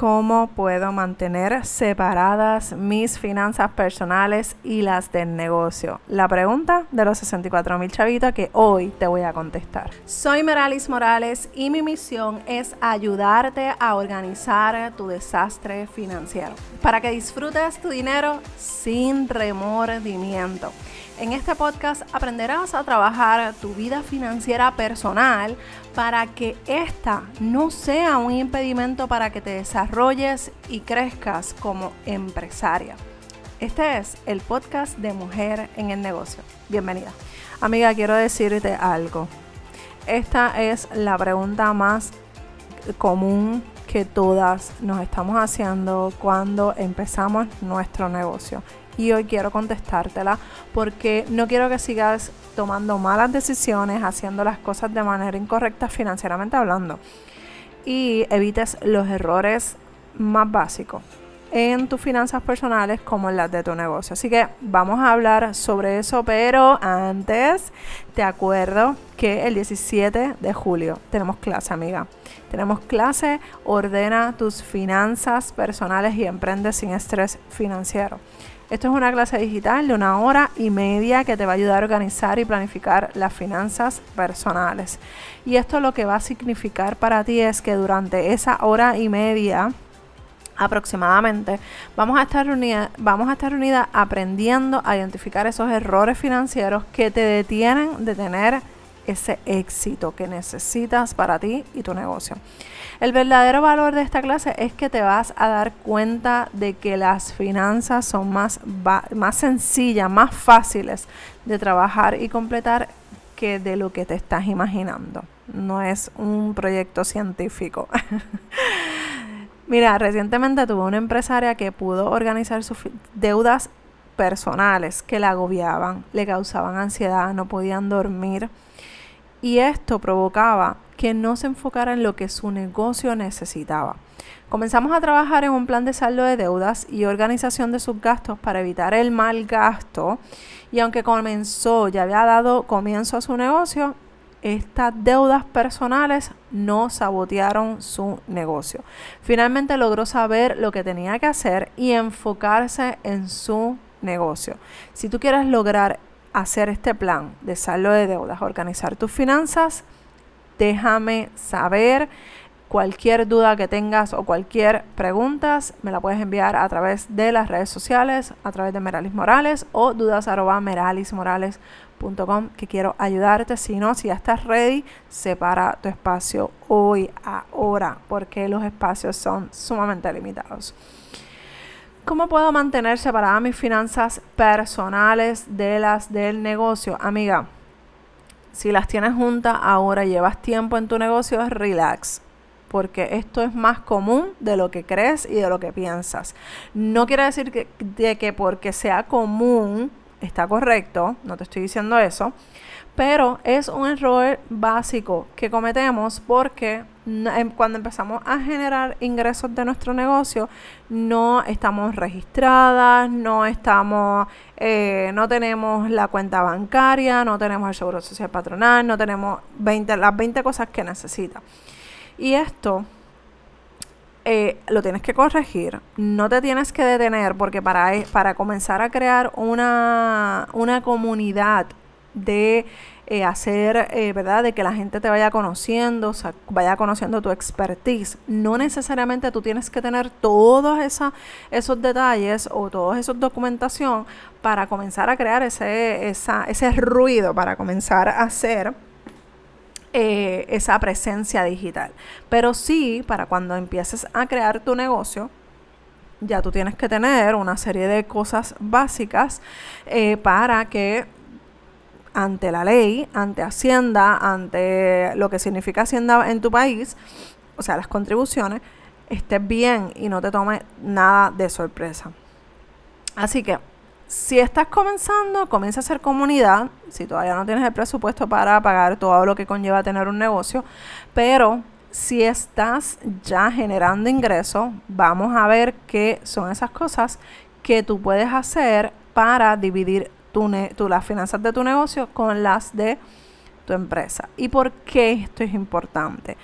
¿Cómo puedo mantener separadas mis finanzas personales y las del negocio? La pregunta de los 64 mil chavitos que hoy te voy a contestar. Soy Meralis Morales y mi misión es ayudarte a organizar tu desastre financiero para que disfrutes tu dinero sin remordimiento. En este podcast aprenderás a trabajar tu vida financiera personal para que esta no sea un impedimento para que te desarrolles y crezcas como empresaria. Este es el podcast de Mujer en el Negocio. Bienvenida. Amiga, quiero decirte algo. Esta es la pregunta más común que todas nos estamos haciendo cuando empezamos nuestro negocio y hoy quiero contestártela porque no quiero que sigas tomando malas decisiones, haciendo las cosas de manera incorrecta financieramente hablando y evites los errores más básicos en tus finanzas personales como en las de tu negocio. Así que vamos a hablar sobre eso, pero antes te acuerdo que el 17 de julio tenemos clase, amiga. Tenemos clase Ordena tus finanzas personales y emprende sin estrés financiero. Esto es una clase digital de una hora y media que te va a ayudar a organizar y planificar las finanzas personales. Y esto lo que va a significar para ti es que durante esa hora y media aproximadamente, vamos a estar reunidas, vamos a estar unidas aprendiendo a identificar esos errores financieros que te detienen de tener ese éxito que necesitas para ti y tu negocio. El verdadero valor de esta clase es que te vas a dar cuenta de que las finanzas son más, más sencillas, más fáciles de trabajar y completar que de lo que te estás imaginando. No es un proyecto científico. Mira, recientemente tuve una empresaria que pudo organizar sus deudas personales que la agobiaban, le causaban ansiedad, no podían dormir. Y esto provocaba que no se enfocara en lo que su negocio necesitaba. Comenzamos a trabajar en un plan de saldo de deudas y organización de sus gastos para evitar el mal gasto. Y aunque comenzó, ya había dado comienzo a su negocio, estas deudas personales no sabotearon su negocio. Finalmente logró saber lo que tenía que hacer y enfocarse en su negocio. Si tú quieres lograr hacer este plan de saldo de deudas, organizar tus finanzas, déjame saber. Cualquier duda que tengas o cualquier pregunta me la puedes enviar a través de las redes sociales, a través de Meralis Morales o dudas meralismorales.com que quiero ayudarte. Si no, si ya estás ready, separa tu espacio hoy, ahora, porque los espacios son sumamente limitados. ¿Cómo puedo mantener separadas mis finanzas personales de las del negocio? Amiga, si las tienes juntas ahora, llevas tiempo en tu negocio, relax. Porque esto es más común de lo que crees y de lo que piensas. No quiere decir que, de que porque sea común está correcto, no te estoy diciendo eso, pero es un error básico que cometemos porque em, cuando empezamos a generar ingresos de nuestro negocio no estamos registradas, no estamos, eh, no tenemos la cuenta bancaria, no tenemos el seguro social patronal, no tenemos 20, las 20 cosas que necesita. Y esto eh, lo tienes que corregir, no te tienes que detener porque para, e, para comenzar a crear una, una comunidad de eh, hacer, eh, ¿verdad? De que la gente te vaya conociendo, vaya conociendo tu expertise. No necesariamente tú tienes que tener todos esos detalles o toda esa documentación para comenzar a crear ese, ese ruido, para comenzar a hacer eh, esa presencia digital. Pero sí, para cuando empieces a crear tu negocio, ya tú tienes que tener una serie de cosas básicas para que ante la ley, ante Hacienda, ante lo que significa Hacienda en tu país, o sea, las contribuciones, estés bien y no te tome nada de sorpresa. Así que, si estás comenzando, comienza a hacer comunidad, si todavía no tienes el presupuesto para pagar todo lo que conlleva tener un negocio, pero si estás ya generando ingresos, vamos a ver qué son esas cosas que tú puedes hacer para dividir las finanzas de tu negocio con las de tu empresa. ¿Y por qué esto es importante?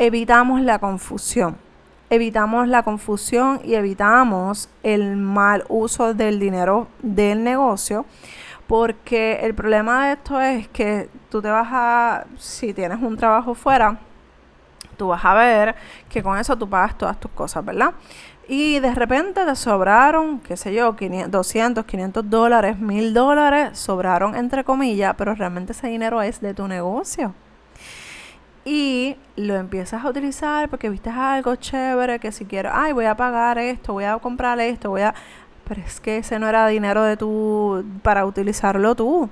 Evitamos la confusión. Evitamos la confusión y evitamos el mal uso del dinero del negocio. Porque el problema de esto es que tú te vas a, si tienes un trabajo fuera, tú vas a ver que con eso tú pagas todas tus cosas, ¿verdad? Y de repente te sobraron, qué sé yo, 500, 200, 500 dólares, 1000 dólares, sobraron entre comillas, pero realmente ese dinero es de tu negocio. Y lo empiezas a utilizar porque viste algo chévere, que si quiero, ay, voy a pagar esto, voy a comprar esto, voy a... Pero es que ese no era dinero de tu, para utilizarlo tú,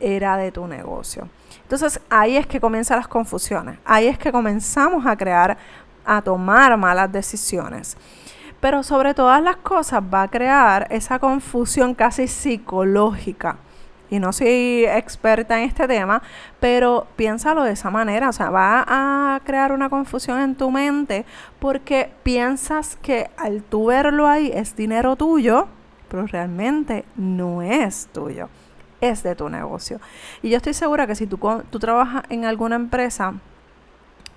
era de tu negocio. Entonces ahí es que comienzan las confusiones, ahí es que comenzamos a crear, a tomar malas decisiones pero sobre todas las cosas va a crear esa confusión casi psicológica. Y no soy experta en este tema, pero piénsalo de esa manera, o sea, va a crear una confusión en tu mente porque piensas que al tú verlo ahí es dinero tuyo, pero realmente no es tuyo, es de tu negocio. Y yo estoy segura que si tú, tú trabajas en alguna empresa,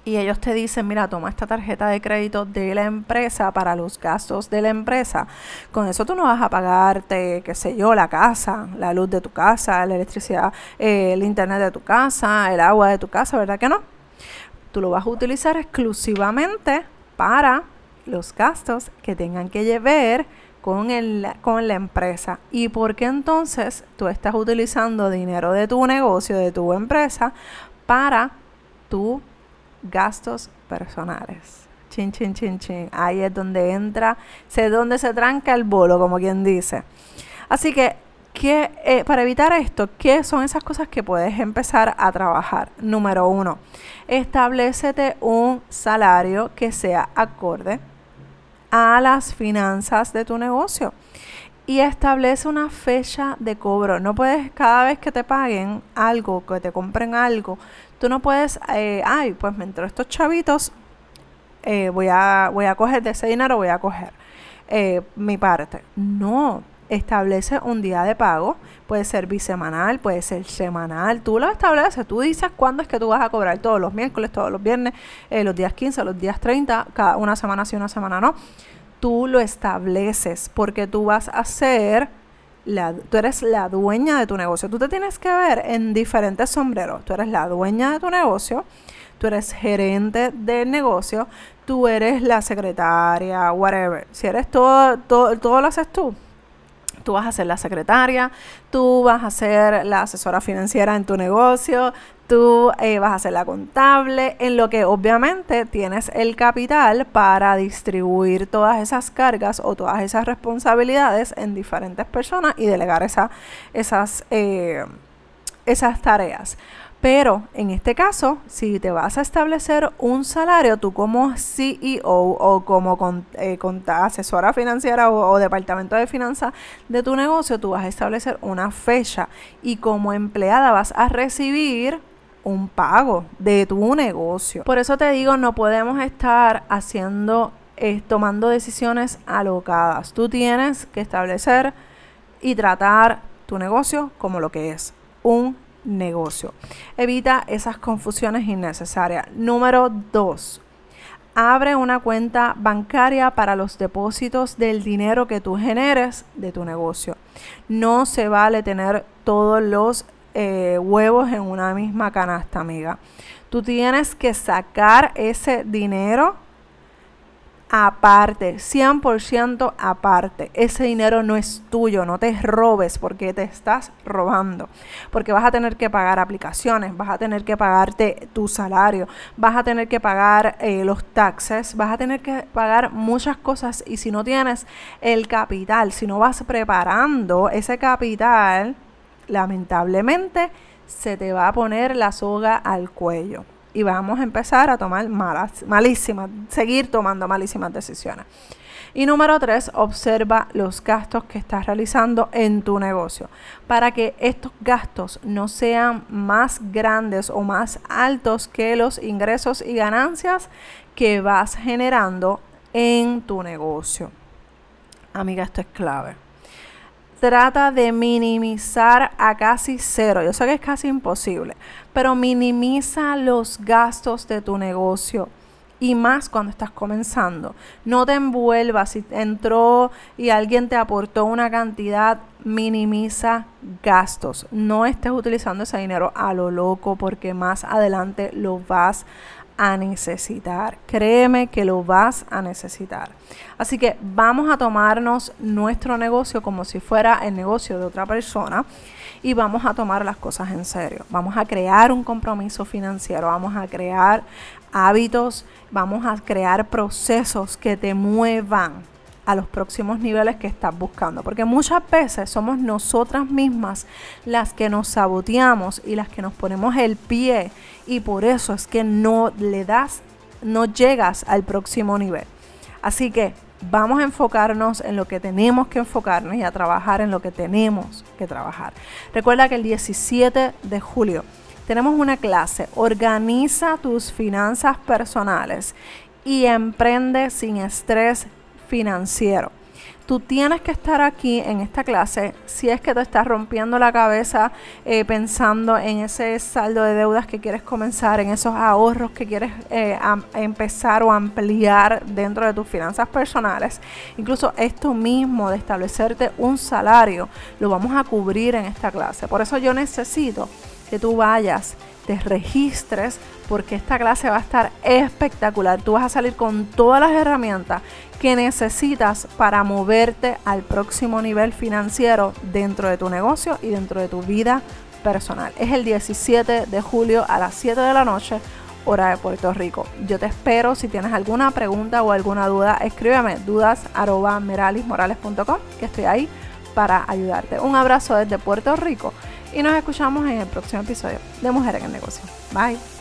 y ellos te dicen, mira, toma esta tarjeta de crédito de la empresa para los gastos de la empresa. Con eso tú no vas a pagarte, qué sé yo, la casa, la luz de tu casa, la electricidad, eh, el internet de tu casa, el agua de tu casa, ¿verdad que no? Tú lo vas a utilizar exclusivamente para los gastos que tengan que ver con, el, con la empresa. ¿Y por qué entonces tú estás utilizando dinero de tu negocio, de tu empresa, para tu gastos personales. Chin, chin, chin, chin. Ahí es donde entra, sé dónde se tranca el bolo, como quien dice. Así que, ¿qué, eh, para evitar esto, ¿qué son esas cosas que puedes empezar a trabajar? Número uno, establecete un salario que sea acorde a las finanzas de tu negocio y establece una fecha de cobro. No puedes cada vez que te paguen algo, que te compren algo, Tú no puedes, eh, ay, pues me entró estos chavitos, eh, voy, a, voy a coger de ese dinero, voy a coger eh, mi parte. No, establece un día de pago, puede ser bisemanal, puede ser semanal, tú lo estableces, tú dices cuándo es que tú vas a cobrar, todos los miércoles, todos los viernes, los días 15, los días 30, cada una semana sí, una semana no. Tú lo estableces porque tú vas a hacer tú eres la dueña de tu negocio. Tú te tienes que ver en diferentes sombreros. Tú eres la dueña de tu negocio, tú eres gerente del negocio, tú eres la secretaria, whatever. Si eres todo, todo, todo lo haces tú. Tú vas a ser la secretaria, tú vas a ser la asesora financiera en tu negocio, tú eh, vas a ser la contable, en lo que obviamente tienes el capital para distribuir todas esas cargas o todas esas responsabilidades en diferentes personas y delegar esa, esas, eh, esas tareas. Pero en este caso, si te vas a establecer un salario, tú como CEO o como eh, asesora financiera o, departamento de finanzas de tu negocio, tú vas a establecer una fecha y como empleada vas a recibir un pago de tu negocio. Por eso te digo, no podemos estar haciendo, eh, tomando decisiones alocadas. Tú tienes que establecer y tratar tu negocio como lo que es, un negocio. Evita esas confusiones innecesarias. Número dos, abre una cuenta bancaria para los depósitos del dinero que tú generes de tu negocio. No se vale tener todos los eh, huevos en una misma canasta, amiga. Tú tienes que sacar ese dinero aparte, 100% aparte. Ese dinero no es tuyo, no te robes porque te estás robando. Porque vas a tener que pagar aplicaciones, vas a tener que pagarte tu salario, vas a tener que pagar eh, los taxes, vas a tener que pagar muchas cosas y si no tienes el capital, si no vas preparando ese capital, lamentablemente se te va a poner la soga al cuello y vamos a empezar a tomar malas, malísimas, seguir tomando malísimas decisiones. Y número tres, observa los gastos que estás realizando en tu negocio para que estos gastos no sean más grandes o más altos que los ingresos y ganancias que vas generando en tu negocio. Amiga, esto es clave trata de minimizar a casi cero. Yo sé que es casi imposible, pero minimiza los gastos de tu negocio. y más cuando estás comenzando. No te envuelvas si entró y alguien te aportó una cantidad, minimiza gastos. No estés utilizando ese dinero a lo loco porque más adelante lo vas a necesitar. Créeme que lo vas a necesitar. Así que vamos a tomarnos nuestro negocio como si fuera el negocio de otra persona y vamos a tomar las cosas en serio. Vamos a crear un compromiso financiero, vamos a crear hábitos, vamos a crear procesos que te muevan a los próximos niveles que estás buscando. Porque muchas veces somos nosotras mismas las que nos saboteamos y las que nos ponemos el pie y por eso es que no le das, no llegas al próximo nivel. Así que vamos a enfocarnos en lo que tenemos que enfocarnos y a trabajar en lo que tenemos que trabajar. Recuerda que el 17 de julio tenemos una clase, organiza tus finanzas personales y emprende sin estrés financiero. Tú tienes que estar aquí en esta clase si es que te estás rompiendo la cabeza eh, pensando en ese saldo de deudas que quieres comenzar, en esos ahorros que quieres eh, empezar o ampliar dentro de tus finanzas personales. Incluso esto mismo de establecerte un salario lo vamos a cubrir en esta clase. Por eso yo necesito que tú vayas, te registres, porque esta clase va a estar espectacular. Tú vas a salir con todas las herramientas que necesitas para moverte al próximo nivel financiero dentro de tu negocio y dentro de tu vida personal. Es el 17 de julio a las 7 de la noche hora de Puerto Rico. Yo te espero. Si tienes alguna pregunta o alguna duda, escríbeme dudas que estoy ahí para ayudarte. Un abrazo desde Puerto Rico y nos escuchamos en el próximo episodio de Mujeres en el Negocio. Bye.